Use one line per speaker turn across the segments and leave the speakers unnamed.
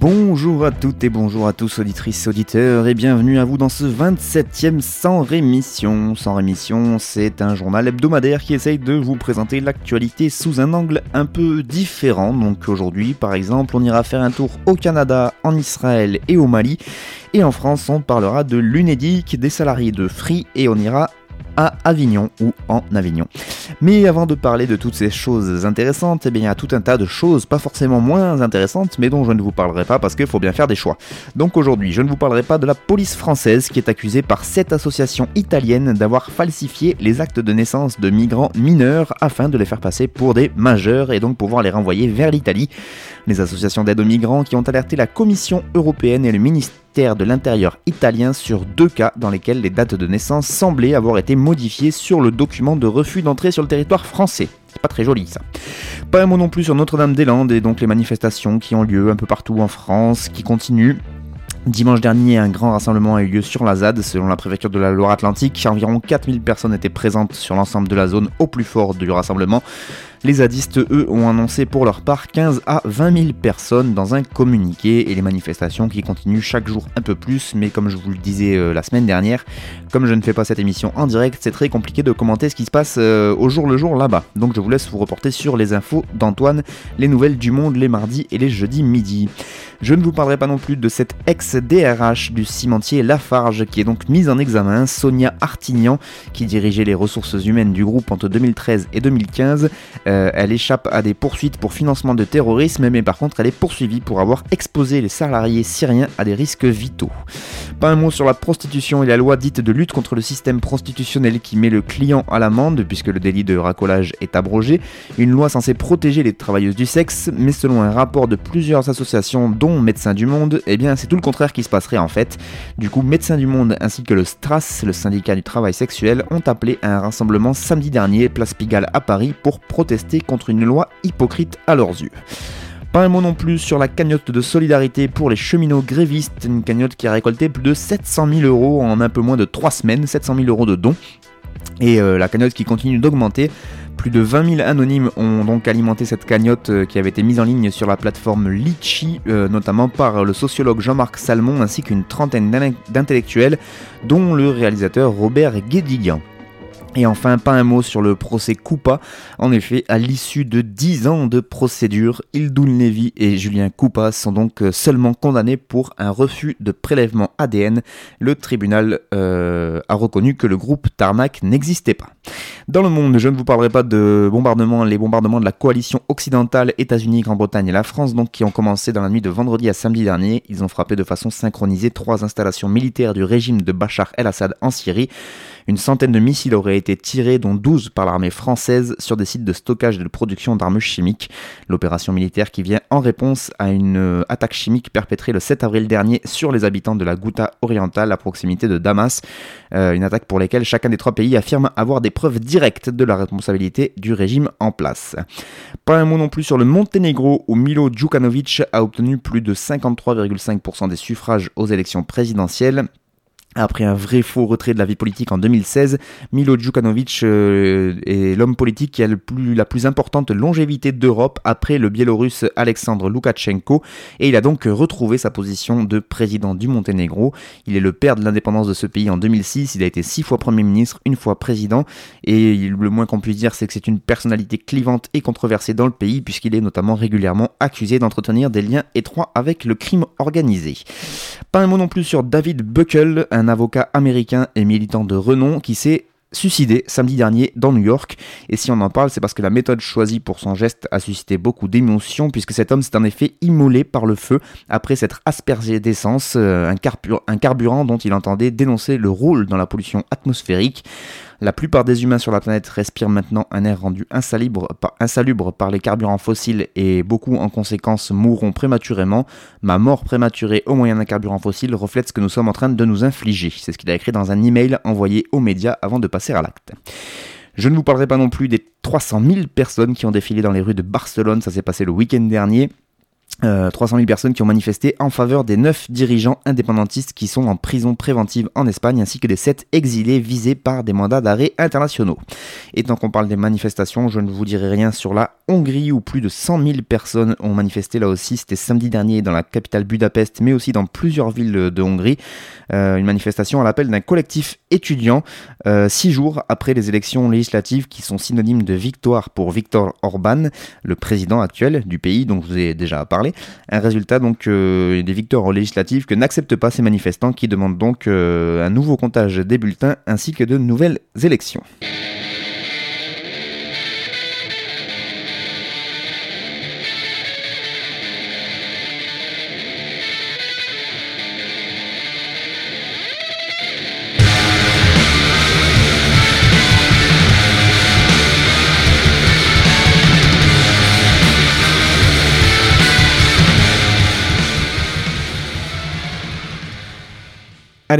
Bonjour à toutes et bonjour à tous auditrices, auditeurs et bienvenue à vous dans ce 27e Sans Rémission. Sans Rémission, c'est un journal hebdomadaire qui essaye de vous présenter l'actualité sous un angle un peu différent. Donc aujourd'hui, par exemple, on ira faire un tour au Canada, en Israël et au Mali. Et en France, on parlera de l'UNEDIC, des salariés de Free et on ira Avignon ou en Avignon. Mais avant de parler de toutes ces choses intéressantes, eh bien, il y a tout un tas de choses pas forcément moins intéressantes, mais dont je ne vous parlerai pas parce qu'il faut bien faire des choix. Donc aujourd'hui, je ne vous parlerai pas de la police française qui est accusée par cette association italienne d'avoir falsifié les actes de naissance de migrants mineurs afin de les faire passer pour des majeurs et donc pouvoir les renvoyer vers l'Italie. Les associations d'aide aux migrants qui ont alerté la Commission européenne et le ministère de l'Intérieur italien sur deux cas dans lesquels les dates de naissance semblaient avoir été modifiées sur le document de refus d'entrée sur le territoire français. C'est pas très joli ça. Pas un mot non plus sur Notre-Dame-des-Landes et donc les manifestations qui ont lieu un peu partout en France, qui continuent. Dimanche dernier, un grand rassemblement a eu lieu sur la ZAD, selon la préfecture de la Loire-Atlantique. Environ 4000 personnes étaient présentes sur l'ensemble de la zone au plus fort du rassemblement. Les zadistes, eux, ont annoncé pour leur part 15 à 20 000 personnes dans un communiqué et les manifestations qui continuent chaque jour un peu plus. Mais comme je vous le disais euh, la semaine dernière, comme je ne fais pas cette émission en direct, c'est très compliqué de commenter ce qui se passe euh, au jour le jour là-bas. Donc je vous laisse vous reporter sur les infos d'Antoine, les nouvelles du monde les mardis et les jeudis midi. Je ne vous parlerai pas non plus de cette ex-DRH du cimentier Lafarge qui est donc mise en examen, Sonia Artignan, qui dirigeait les ressources humaines du groupe entre 2013 et 2015. Euh, elle échappe à des poursuites pour financement de terrorisme, mais par contre elle est poursuivie pour avoir exposé les salariés syriens à des risques vitaux. Pas un mot sur la prostitution et la loi dite de lutte contre le système prostitutionnel qui met le client à l'amende puisque le délit de racolage est abrogé. Une loi censée protéger les travailleuses du sexe, mais selon un rapport de plusieurs associations dont Médecins du Monde, eh bien c'est tout le contraire qui se passerait en fait. Du coup, Médecins du Monde ainsi que le STRAS, le syndicat du travail sexuel, ont appelé à un rassemblement samedi dernier, place Pigalle à Paris, pour protester contre une loi hypocrite à leurs yeux. Pas un mot non plus sur la cagnotte de solidarité pour les cheminots grévistes, une cagnotte qui a récolté plus de 700 000 euros en un peu moins de 3 semaines, 700 000 euros de dons. Et euh, la cagnotte qui continue d'augmenter. Plus de 20 000 anonymes ont donc alimenté cette cagnotte euh, qui avait été mise en ligne sur la plateforme Litchi, euh, notamment par le sociologue Jean-Marc Salmon ainsi qu'une trentaine d'in- d'intellectuels, dont le réalisateur Robert Guédiguian. Et enfin, pas un mot sur le procès Coupa. En effet, à l'issue de 10 ans de procédure, Ildoun Levy et Julien Coupa sont donc seulement condamnés pour un refus de prélèvement ADN. Le tribunal euh, a reconnu que le groupe Tarmac n'existait pas. Dans le monde, je ne vous parlerai pas de bombardements, les bombardements de la coalition occidentale États-Unis, Grande-Bretagne et la France, donc qui ont commencé dans la nuit de vendredi à samedi dernier. Ils ont frappé de façon synchronisée trois installations militaires du régime de Bachar el-Assad en Syrie. Une centaine de missiles auraient été tirés, dont 12 par l'armée française, sur des sites de stockage et de production d'armes chimiques. L'opération militaire qui vient en réponse à une euh, attaque chimique perpétrée le 7 avril dernier sur les habitants de la Ghouta orientale à proximité de Damas. Euh, une attaque pour laquelle chacun des trois pays affirme avoir des preuves directes de la responsabilité du régime en place. Pas un mot non plus sur le Monténégro où Milo Djukanovic a obtenu plus de 53,5% des suffrages aux élections présidentielles. Après un vrai faux retrait de la vie politique en 2016, Milo Djukanovic euh, est l'homme politique qui a le plus, la plus importante longévité d'Europe après le biélorusse Alexandre Loukachenko et il a donc retrouvé sa position de président du Monténégro. Il est le père de l'indépendance de ce pays en 2006, il a été six fois Premier ministre, une fois président et le moins qu'on puisse dire c'est que c'est une personnalité clivante et controversée dans le pays puisqu'il est notamment régulièrement accusé d'entretenir des liens étroits avec le crime organisé. Pas un mot non plus sur David Buckle, avocat américain et militant de renom qui s'est suicidé samedi dernier dans New York. Et si on en parle, c'est parce que la méthode choisie pour son geste a suscité beaucoup d'émotions, puisque cet homme s'est en effet immolé par le feu après s'être aspergé d'essence, euh, un, un carburant dont il entendait dénoncer le rôle dans la pollution atmosphérique. La plupart des humains sur la planète respirent maintenant un air rendu insalubre par, les carburants fossiles et beaucoup en conséquence mourront prématurément. Ma mort prématurée au moyen d'un carburant fossile reflète ce que nous sommes en train de nous infliger. C'est ce qu'il a écrit dans un email envoyé aux médias avant de passer à l'acte. Je ne vous parlerai pas non plus des 300 000 personnes qui ont défilé dans les rues de Barcelone, ça s'est passé le week-end dernier. 300 euh, 000 personnes qui ont manifesté en faveur des 9 dirigeants indépendantistes qui sont en prison préventive en Espagne, ainsi que des 7 exilés visés par des mandats d'arrêt internationaux. Et tant qu'on parle des manifestations, je ne vous dirai rien sur la Hongrie, où plus de 100 000 personnes ont manifesté là aussi. C'était samedi dernier dans la capitale Budapest, mais aussi dans plusieurs villes de Hongrie. Euh, une manifestation à l'appel d'un collectif étudiant, euh, six jours après les élections législatives qui sont synonymes de victoire pour Viktor Orban, le président actuel du pays dont je vous ai déjà parlé. Un résultat donc euh, des victoires législatives que n'acceptent pas ces manifestants qui demandent donc euh, un nouveau comptage des bulletins ainsi que de nouvelles élections.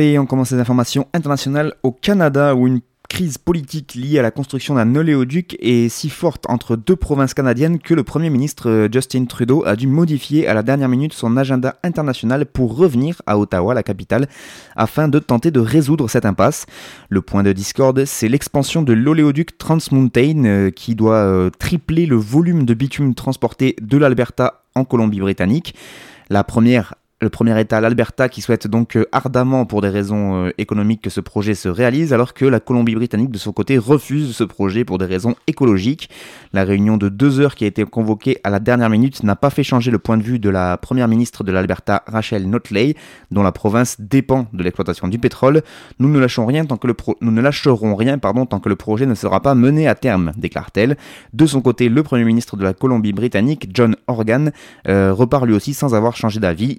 Allez, on commence les informations internationales au Canada où une crise politique liée à la construction d'un oléoduc est si forte entre deux provinces canadiennes que le Premier ministre euh, Justin Trudeau a dû modifier à la dernière minute son agenda international pour revenir à Ottawa, la capitale, afin de tenter de résoudre cette impasse. Le point de discorde, c'est l'expansion de l'oléoduc Trans Mountain euh, qui doit euh, tripler le volume de bitume transporté de l'Alberta en Colombie-Britannique. La première le premier État, l'Alberta, qui souhaite donc euh, ardemment, pour des raisons euh, économiques, que ce projet se réalise, alors que la Colombie-Britannique, de son côté, refuse ce projet pour des raisons écologiques. La réunion de deux heures qui a été convoquée à la dernière minute n'a pas fait changer le point de vue de la première ministre de l'Alberta, Rachel Notley, dont la province dépend de l'exploitation du pétrole. Nous ne lâcherons rien tant que le nous ne lâcherons rien, pardon, tant que le projet ne sera pas mené à terme, déclare-t-elle. De son côté, le premier ministre de la Colombie-Britannique, John Organ, euh, repart lui aussi sans avoir changé d'avis.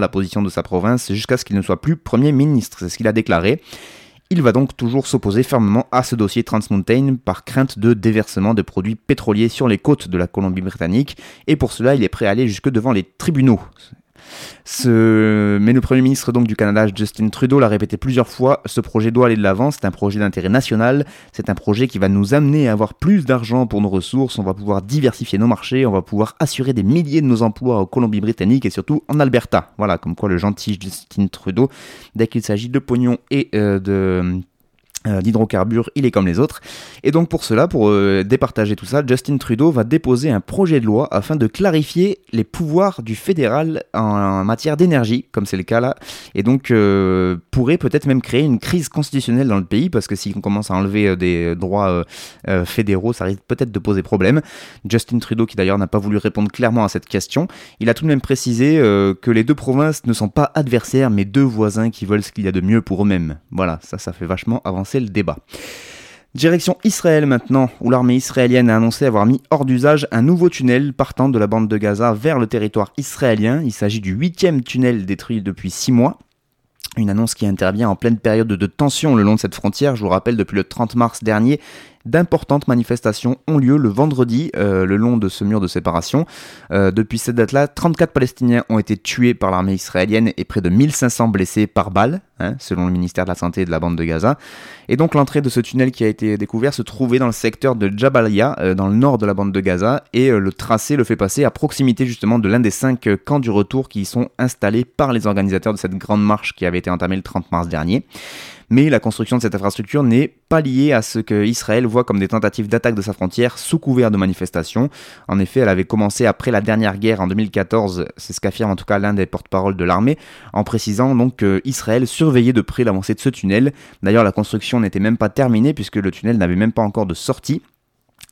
La position de sa province jusqu'à ce qu'il ne soit plus Premier ministre, c'est ce qu'il a déclaré. Il va donc toujours s'opposer fermement à ce dossier Trans Mountain par crainte de déversement de produits pétroliers sur les côtes de la Colombie-Britannique, et pour cela il est prêt à aller jusque devant les tribunaux. Mais le Premier ministre donc du Canada, Justin Trudeau, l'a répété plusieurs fois, ce projet doit aller de l'avant, c'est un projet d'intérêt national, c'est un projet qui va nous amener à avoir plus d'argent pour nos ressources, on va pouvoir diversifier nos marchés, on va pouvoir assurer des milliers de nos emplois en Colombie-Britannique et surtout en Alberta. Voilà, comme quoi le gentil Justin Trudeau, dès qu'il s'agit de pognon et euh, de d'hydrocarbures, il est comme les autres. Et donc pour cela, pour euh, départager tout ça, Justin Trudeau va déposer un projet de loi afin de clarifier les pouvoirs du fédéral en, matière d'énergie, comme c'est le cas là, et donc euh, pourrait peut-être même créer une crise constitutionnelle dans le pays, parce que si on commence à enlever des droits fédéraux, ça risque peut-être de poser problème. Justin Trudeau, qui d'ailleurs n'a pas voulu répondre clairement à cette question, il a tout de même précisé que les deux provinces ne sont pas adversaires, mais deux voisins qui veulent ce qu'il y a de mieux pour eux-mêmes. Voilà, ça, ça fait vachement avancer le débat. Direction Israël maintenant, où l'armée israélienne a annoncé avoir mis hors d'usage un nouveau tunnel partant de la bande de Gaza vers le territoire israélien. Il s'agit du huitième tunnel détruit depuis six mois. Une annonce qui intervient en pleine période de tension le long de cette frontière. Je vous rappelle, depuis le 30 mars dernier, d'importantes manifestations ont lieu le vendredi euh, le long de ce mur de séparation. Euh, depuis cette date-là, 34 Palestiniens ont été tués par l'armée israélienne et près de 1500 blessés par balle, hein, selon le ministère de la Santé de la bande de Gaza. Et donc l'entrée de ce tunnel qui a été découvert se trouvait dans le secteur de Jabalia, euh, dans le nord de la bande de Gaza, et le tracé le fait passer à proximité justement de l'un des cinq camps du retour qui y sont installés par les organisateurs de cette grande marche qui avait été entamée le 30 mars dernier mais la construction de cette infrastructure n'est pas liée à ce que Israël voit comme des tentatives d'attaque de sa frontière sous couvert de manifestations. En effet, elle avait commencé après la dernière guerre en 2014, c'est ce qu'affirme en tout cas l'un des porte-parole de l'armée, en précisant donc qu'Israël surveillait de près l'avancée de ce tunnel. D'ailleurs, la construction n'était même pas terminée puisque le tunnel n'avait même pas encore de sortie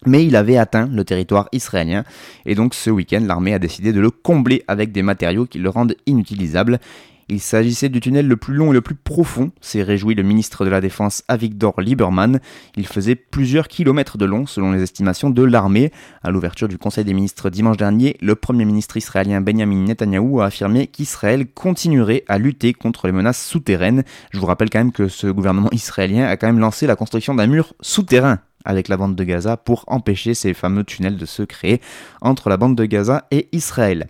mais il avait atteint le territoire israélien et donc ce week-end l'armée a décidé de le combler avec des matériaux qui le rendent inutilisable. Il s'agissait du tunnel le plus long et le plus profond, s'est réjoui le ministre de la Défense Avigdor Lieberman. Il faisait plusieurs kilomètres de long selon les estimations de l'armée. À l'ouverture du Conseil des ministres dimanche dernier, le Premier ministre israélien Benjamin Netanyahou a affirmé qu'Israël continuerait à lutter contre les menaces souterraines. Je vous rappelle quand même que ce gouvernement israélien a quand même lancé la construction d'un mur souterrain avec la bande de Gaza pour empêcher ces fameux tunnels de se créer entre la bande de Gaza et Israël.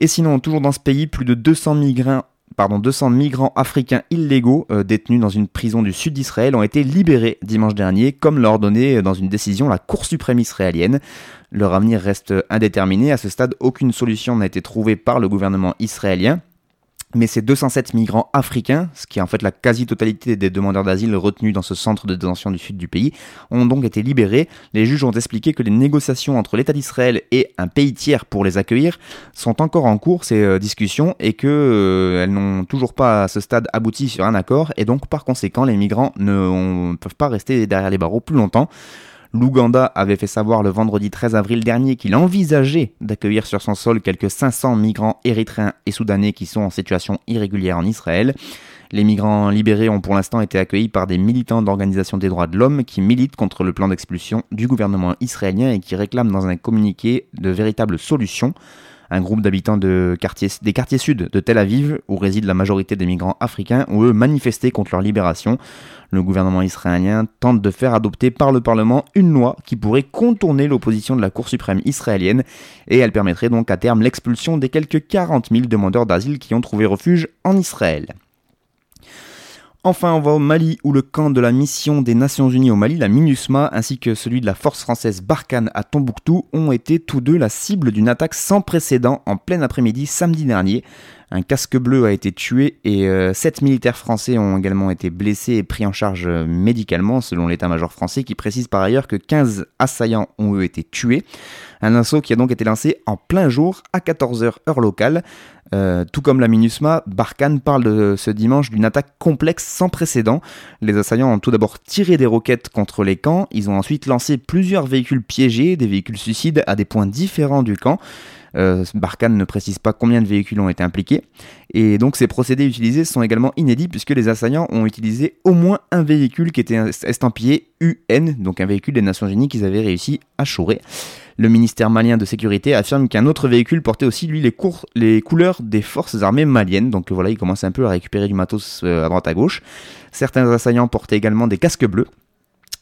Et sinon, toujours dans ce pays, plus de 200 migrants pardon, 200 migrants africains illégaux euh, détenus dans une prison du sud d'Israël ont été libérés dimanche dernier, comme l'a ordonné dans une décision la Cour suprême israélienne. Leur avenir reste indéterminé. À ce stade, aucune solution n'a été trouvée par le gouvernement israélien. Mais ces 207 migrants africains, ce qui est en fait la quasi-totalité des demandeurs d'asile retenus dans ce centre de détention du sud du pays, ont donc été libérés. Les juges ont expliqué que les négociations entre l'État d'Israël et un pays tiers pour les accueillir sont encore en cours, ces euh, discussions, et qu'elles euh, n'ont toujours pas à ce stade abouti sur un accord, et donc par conséquent les migrants ne peuvent pas rester derrière les barreaux plus longtemps. L'Ouganda avait fait savoir le vendredi 13 avril dernier qu'il envisageait d'accueillir sur son sol quelques 500 migrants érythréens et soudanais qui sont en situation irrégulière en Israël. Les migrants libérés ont pour l'instant été accueillis par des militants d'organisations des droits de l'homme qui militent contre le plan d'expulsion du gouvernement israélien et qui réclament dans un communiqué de véritables solutions un groupe d'habitants de des quartiers sud de Tel Aviv, où réside la majorité des migrants africains, ont eux manifesté contre leur libération. Le gouvernement israélien tente de faire adopter par le Parlement une loi qui pourrait contourner l'opposition de la Cour suprême israélienne, et elle permettrait donc à terme l'expulsion des quelques 40 000 demandeurs d'asile qui ont trouvé refuge en Israël. Enfin, on va au Mali où le camp de la mission des Nations Unies au Mali, la MINUSMA, ainsi que celui de la force française Barkhane à Tombouctou ont été tous deux la cible d'une attaque sans précédent en plein après-midi samedi dernier. Un casque bleu a été tué et euh, sept militaires français ont également été blessés et pris en charge euh, médicalement selon l'état-major français qui précise par ailleurs que 15 assaillants ont eux été tués. Un assaut qui a donc été lancé en plein jour à 14h heure locale. Euh, tout comme la MINUSMA, Barkhane parle ce dimanche d'une attaque complexe sans précédent. Les assaillants ont tout d'abord tiré des roquettes contre les camps, ils ont ensuite lancé plusieurs véhicules piégés, des véhicules suicides à des points différents du camp. Euh, Barkhane ne précise pas combien de véhicules ont été impliqués. Et donc ces procédés utilisés sont également inédits puisque les assaillants ont utilisé au moins un véhicule qui était estampillé UN, donc un véhicule des Nations Unies qu'ils avaient réussi à chourer. Le ministère malien de sécurité affirme qu'un autre véhicule portait aussi lui les, les, couleurs des forces armées maliennes. Donc voilà, il commence un peu à récupérer du matos euh, à droite à gauche. Certains assaillants portaient également des casques bleus.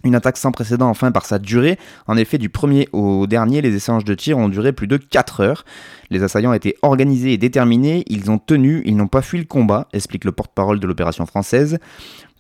Une attaque sans précédent enfin par sa durée. En effet, du premier au dernier, les échanges de tirs ont duré plus de 4 heures. Les assaillants étaient organisés et déterminés, ils ont tenu, ils n'ont pas fui le combat, explique le porte-parole de l'opération française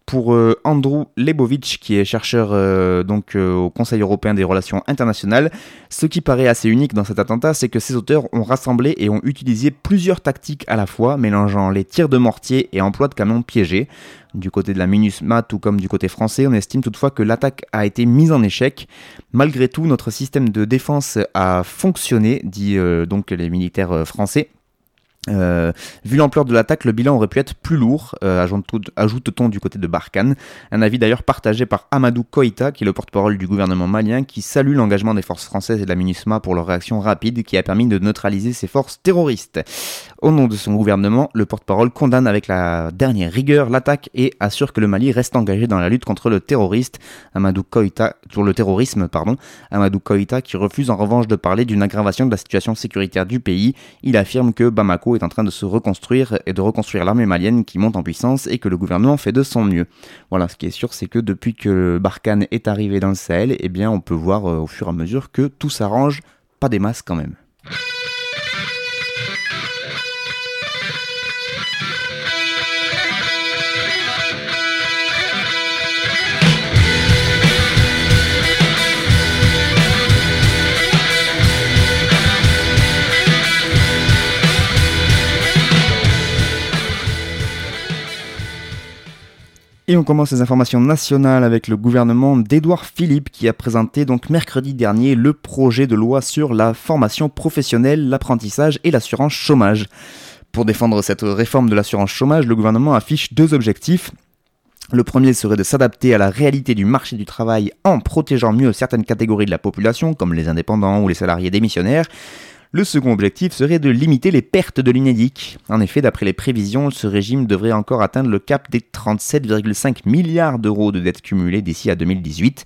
pour euh, Andrew Lebovitch, qui est chercheur euh, donc euh, au Conseil européen des relations internationales. Ce qui paraît assez unique dans cet attentat, c'est que ces auteurs ont rassemblé et ont utilisé plusieurs tactiques à la fois, mélangeant les tirs de mortier et emploi de canons piégés. Du côté de la MINUSMA, tout comme du côté français, on estime toutefois que l'attaque a été mise en échec. Malgré tout, notre système de défense a fonctionné, dit donc les militaires français. Euh, vu l'ampleur de l'attaque, le bilan aurait pu être plus lourd, euh, ajoute-t-on du côté de Barkhane. Un avis d'ailleurs partagé par Amadou Koïta, qui est le porte-parole du gouvernement malien, qui salue l'engagement des forces françaises et de la MINUSMA pour leur réaction rapide qui a permis de neutraliser ces forces terroristes. Au nom de son gouvernement, le porte-parole condamne avec la dernière rigueur l'attaque et assure que le Mali reste engagé dans la lutte contre le terroriste. Amadou Koïta, le terrorisme, pardon. Amadou Koïta qui refuse en revanche de parler d'une aggravation de la situation sécuritaire du pays. Il affirme que Bamako est en train de se reconstruire et de reconstruire l'armée malienne qui monte en puissance et que le gouvernement fait de son mieux. Voilà, ce qui est sûr, c'est que depuis que Barkhane est arrivé dans le Sahel, eh bien, on peut voir euh, au fur et à mesure que tout s'arrange, pas des masses quand même. Et on commence les informations nationales avec le gouvernement d'Édouard Philippe qui a présenté donc mercredi dernier le projet de loi sur la formation professionnelle, l'apprentissage et l'assurance chômage. Pour défendre cette réforme de l'assurance chômage, le gouvernement affiche deux objectifs. Le premier serait de s'adapter à la réalité du marché du travail en protégeant mieux certaines catégories de la population, comme les indépendants ou les salariés démissionnaires. Le second objectif serait de limiter les pertes de l'UNEDIC. En effet, d'après les prévisions, ce régime devrait encore atteindre le cap des 37,5 milliards d'euros de dettes cumulées d'ici à 2018.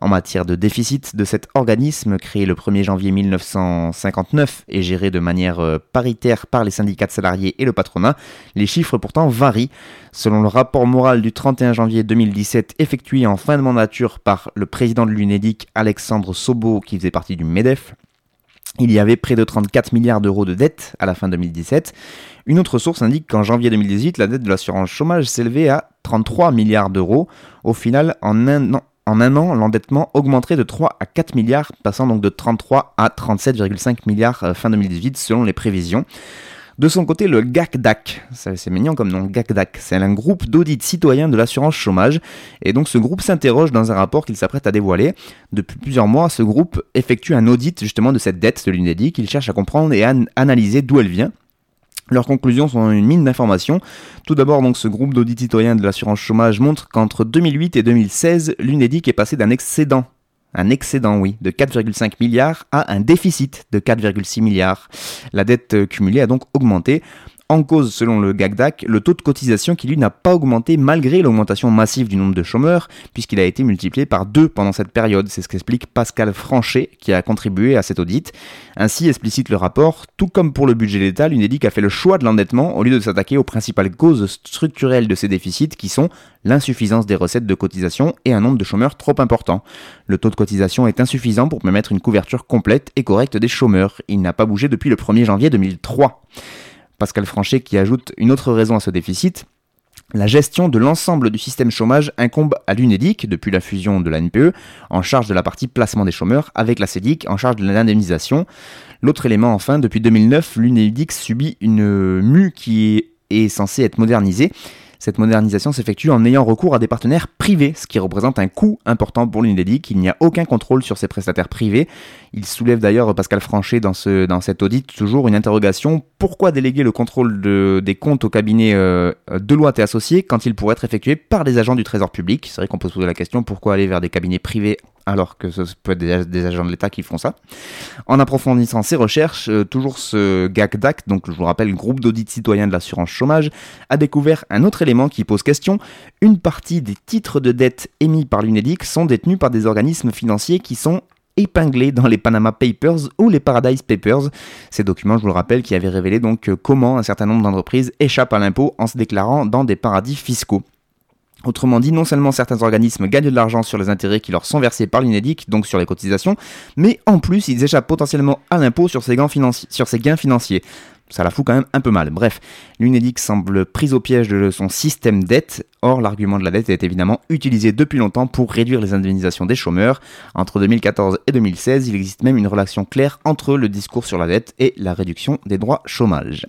En matière de déficit de cet organisme, créé le 1er janvier 1959 et géré de manière euh, paritaire par les syndicats de salariés et le patronat, les chiffres pourtant varient. Selon le rapport moral du 31 janvier 2017 effectué en fin de mandature par le président de l'UNEDIC, Alexandre Sobo, qui faisait partie du MEDEF, il y avait près de 34 milliards d'euros de dettes à la fin 2017. Une autre source indique qu'en janvier 2018, la dette de l'assurance chômage s'élevait à 33 milliards d'euros. Au final, en un an, en un an, l'endettement augmenterait de 3 à 4 milliards, passant donc de 33 à 37,5 milliards euh, fin 2018 selon les prévisions. De son côté, le GACDAC, c'est mignon comme nom, GACDAC, c'est un groupe d'audit citoyen de l'assurance chômage, et donc ce groupe s'interroge dans un rapport qu'il s'apprête à dévoiler. Depuis plusieurs mois, ce groupe effectue un audit justement de cette dette de l'UNEDIC, il cherche à comprendre et à analyser d'où elle vient, leurs conclusions sont une mine d'informations. Tout d'abord, donc, ce groupe d'audit citoyen de l'assurance chômage montre qu'entre 2008 et 2016, l'UNEDIC est passé d'un excédent un excédent, oui, de 4,5 milliards à un déficit de 4,6 milliards. La dette cumulée a donc augmenté. En cause, selon le GACDAC, le taux de cotisation qui lui n'a pas augmenté malgré l'augmentation massive du nombre de chômeurs, puisqu'il a été multiplié par deux pendant cette période. C'est ce qu'explique Pascal Franchet, qui a contribué à cet audit. Ainsi explicite le rapport, tout comme pour le budget d'État, l'UNEDIC a fait le choix de l'endettement au lieu de s'attaquer aux principales causes structurelles de ces déficits qui sont l'insuffisance des recettes de cotisation et un nombre de chômeurs trop important. Le taux de cotisation est insuffisant pour permettre une couverture complète et correcte des chômeurs. Il n'a pas bougé depuis le 1er janvier 2003. Pascal Franchet qui ajoute une autre raison à ce déficit. La gestion de l'ensemble du système chômage incombe à l'UNEDIC depuis la fusion de la NPE, en charge de la partie placement des chômeurs, avec la CEDIC en charge de l'indemnisation. L'autre élément, enfin, depuis 2009, l'UNEDIC subit une mue qui est censée être modernisée. Cette modernisation s'effectue en ayant recours à des partenaires privés, ce qui représente un coût important pour l'UNEDIC. Il n'y a aucun contrôle sur ces prestataires privés. Il soulève d'ailleurs Pascal Franchet dans, ce, dans cet audit toujours une interrogation. Pourquoi déléguer le contrôle des comptes au cabinet euh, Deloitte et Associés quand il pourrait être effectué par des agents du Trésor public? C'est vrai qu'on peut se poser la question pourquoi aller vers des cabinets privés alors que ce peut être des, agents de l'État qui font ça. En approfondissant ses recherches, euh, toujours ce GACDAC, donc je vous rappelle, groupe d'audit citoyen de l'assurance chômage, a découvert un autre élément qui pose question. Une partie des titres de dette émis par l'UNEDIC sont détenus par des organismes financiers qui sont épinglés dans les Panama Papers ou les Paradise Papers. Ces documents, je vous le rappelle, qui avaient révélé donc comment un certain nombre d'entreprises échappent à l'impôt en se déclarant dans des paradis fiscaux. Autrement dit, non seulement certains organismes gagnent de l'argent sur les intérêts qui leur sont versés par l'UNEDIC, donc sur les cotisations, mais en plus ils échappent potentiellement à l'impôt sur sur ces gains financiers. Ça la fout quand même un peu mal. Bref, l'UNEDIC semble prise au piège de son système dette. Or, l'argument de la dette est évidemment utilisé depuis longtemps pour réduire les indemnisations des chômeurs. Entre 2014 et 2016, il existe même une relation claire entre le discours sur la dette et la réduction des droits chômage.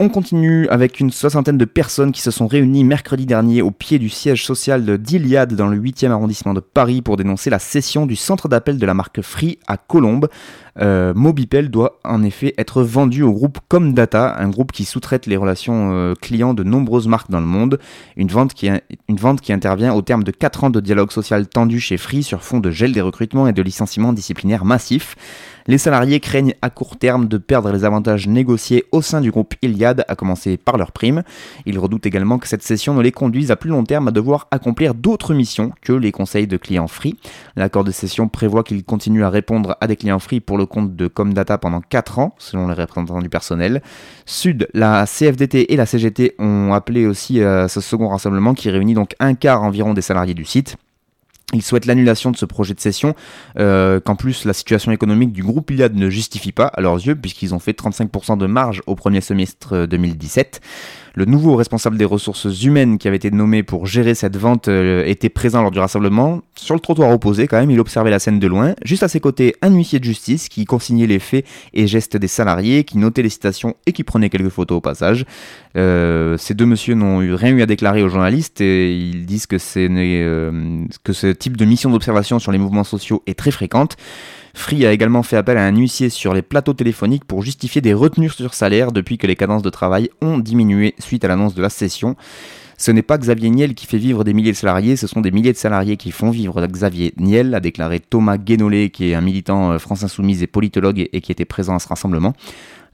On continue avec une soixantaine de personnes qui se sont réunies mercredi dernier au pied du siège social de d'Iliade dans le 8e arrondissement de Paris pour dénoncer la cession du centre d'appel de la marque Free à Colombes. Euh, Mobipel doit en effet être vendu au groupe Comdata, un groupe qui sous-traite les relations euh, clients de nombreuses marques dans le monde. Une vente, qui, intervient au terme de 4 ans de dialogue social tendu chez Free sur fond de gel des recrutements et de licenciements disciplinaires massifs. Les salariés craignent à court terme de perdre les avantages négociés au sein du groupe Iliad, à commencer par leurs primes. Ils redoutent également que cette cession ne les conduise à plus long terme à devoir accomplir d'autres missions que les conseils de clients free. L'accord de cession prévoit qu'ils continuent à répondre à des clients free pour le compte de Comdata pendant 4 ans, selon les représentants du personnel. Sud, la CFDT et la CGT ont appelé aussi à ce second rassemblement qui réunit donc un quart environ des salariés du site. Ils souhaitent l'annulation de ce projet de cession, euh, qu'en plus la situation économique du groupe Iliad ne justifie pas à leurs yeux, puisqu'ils ont fait 35% de marge au premier semestre 2017. Le nouveau responsable des ressources humaines qui avait été nommé pour gérer cette vente euh, était présent lors du rassemblement. Sur le trottoir opposé, quand même, il observait la scène de loin. Juste à ses côtés, un huissier de justice qui consignait les faits et gestes des salariés, qui notait les citations et qui prenait quelques photos au passage. Euh, ces deux messieurs n'ont eu rien eu à déclarer aux journalistes et ils disent que, euh, que ce type de mission d'observation sur les mouvements sociaux est très fréquente. Free a également fait appel à un huissier sur les plateaux téléphoniques pour justifier des retenues sur salaire depuis que les cadences de travail ont diminué suite à l'annonce de la session. Ce n'est pas Xavier Niel qui fait vivre des milliers de salariés, ce sont des milliers de salariés qui font vivre Xavier Niel, a déclaré Thomas Guénolé, qui est un militant euh, France Insoumise et politologue et qui était présent à ce rassemblement.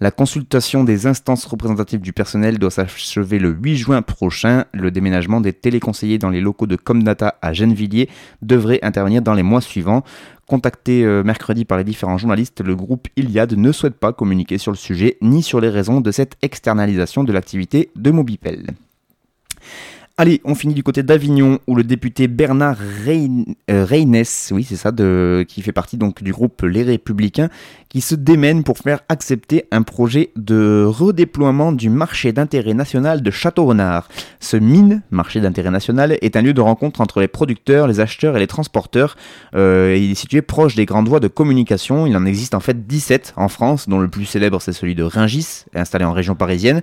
La consultation des instances représentatives du personnel doit s'achever le 8 juin prochain. Le déménagement des téléconseillers dans les locaux de Comdata à Gennevilliers devrait intervenir dans les mois suivants. Contacté euh, mercredi par les différents journalistes, le groupe Iliad ne souhaite pas communiquer sur le sujet ni sur les raisons de cette externalisation de l'activité de Mobipel. Allez, on finit du côté d'Avignon où le député Bernard euh, oui c'est ça, qui fait partie donc du groupe Les Républicains, qui se démène pour faire accepter un projet de redéploiement du marché d'intérêt national de Château-Renard. Ce mine, marché d'intérêt national, est un lieu de rencontre entre les producteurs, les acheteurs et les transporteurs. Euh, il est situé proche des grandes voies de communication. Il en existe en fait 17 en France, dont le plus célèbre c'est celui de Ringis, installé en région parisienne.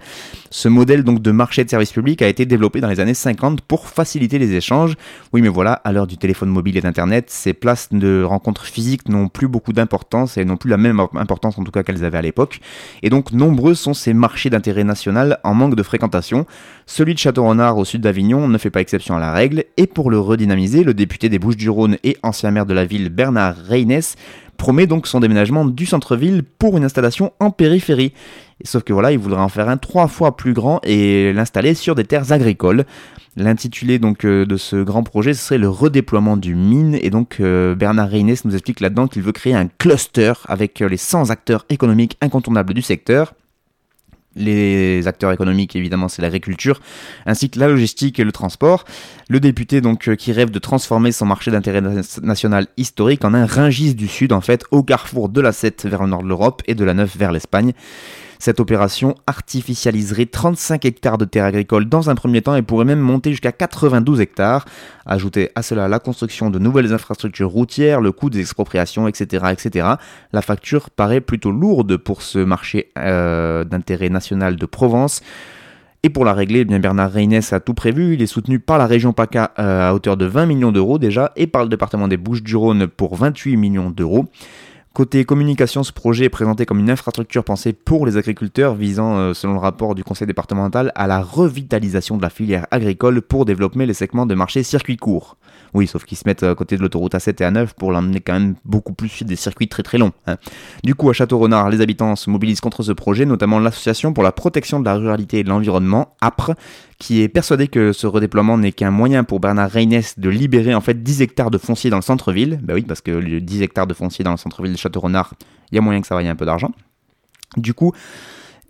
Ce modèle donc de marché de service public a été développé dans les années 50 pour faciliter les échanges. Oui, mais voilà, à l'heure du téléphone mobile et d'Internet, ces places de rencontres physiques n'ont plus beaucoup d'importance et n'ont plus la même importance en tout cas qu'elles avaient à l'époque. Et donc, nombreux sont ces marchés d'intérêt national en manque de fréquentation. Celui de Château-Renard au sud d'Avignon ne fait pas exception à la règle. Et pour le redynamiser, le député des Bouches-du-Rhône et ancien maire de la ville Bernard Reynes promet donc son déménagement du centre-ville pour une installation en périphérie. Sauf que voilà, il voudrait en faire un trois fois plus grand et l'installer sur des terres agricoles. L'intitulé donc euh, de ce grand projet serait le redéploiement du mine et donc euh, Bernard Reynes nous explique là-dedans qu'il veut créer un cluster avec euh, les 100 acteurs économiques incontournables du secteur. Les acteurs économiques, évidemment, c'est l'agriculture, ainsi que la logistique et le transport. Le député, donc, qui rêve de transformer son marché d'intérêt national historique en un ringis du Sud, en fait, au carrefour de la 7 vers le nord de l'Europe et de la 9 vers l'Espagne. Cette opération artificialiserait 35 hectares de terres agricoles dans un premier temps et pourrait même monter jusqu'à 92 hectares. Ajoutez à cela la construction de nouvelles infrastructures routières, le coût des expropriations, etc. La facture paraît plutôt lourde pour ce marché euh, d'intérêt national de Provence. Et pour la régler, eh Bernard Reynes a tout prévu. Il est soutenu par la région PACA euh, à hauteur de 20 millions d'euros déjà et par le département des Bouches-du-Rhône pour 28 millions d'euros. Côté communication, ce projet est présenté comme une infrastructure pensée pour les agriculteurs visant, euh, selon le rapport du conseil départemental, à la revitalisation de la filière agricole pour développer les segments de marché circuit court. Oui, sauf qu'ils se mettent à côté de l'autoroute A7 et A9 pour l'emmener quand même beaucoup plus sur des circuits très très longs. Hein. Du coup, à Château-Renard, les habitants se mobilisent contre ce projet, notamment l'association pour la protection de la ruralité et de l'environnement, APRE, qui est persuadé que ce redéploiement n'est qu'un moyen pour Bernard Reynes de libérer en fait 10 hectares de foncier dans le centre-ville. Bah oui, parce que 10 hectares de foncier dans le centre-ville de Château-Renard, il y a moyen que ça vaille un peu d'argent. Du coup,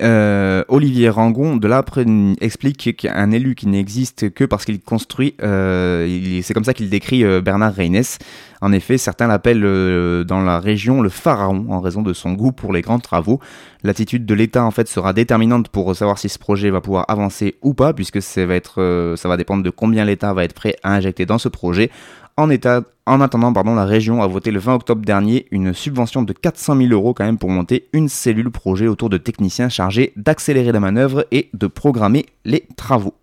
euh, Olivier Rangon de là explique qu'un élu qui n'existe que parce qu'il construit, euh, c'est comme ça qu'il décrit euh, Bernard Reynes. En effet, certains l'appellent dans la région le pharaon en raison de son goût pour les grands travaux. L'attitude de l'État en fait sera déterminante pour savoir si ce projet va pouvoir avancer ou pas, puisque ça va dépendre de combien l'État va être prêt à injecter dans ce projet. En, état, en attendant, pardon, la région a voté le 20 octobre dernier une subvention de 400 000 euros quand même pour monter une cellule projet autour de techniciens chargés d'accélérer la manœuvre et de programmer les travaux.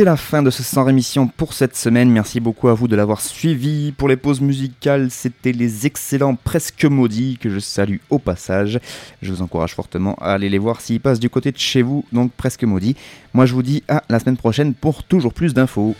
C'est la fin de ce sans rémission pour cette semaine. Merci beaucoup à vous de l'avoir suivi. Pour les pauses musicales, c'était les excellents Presque Maudits que je salue au passage. Je vous encourage fortement à aller les voir s'ils passent du côté de chez vous, donc Presque Maudits. Moi je vous dis à la semaine prochaine pour toujours plus d'infos.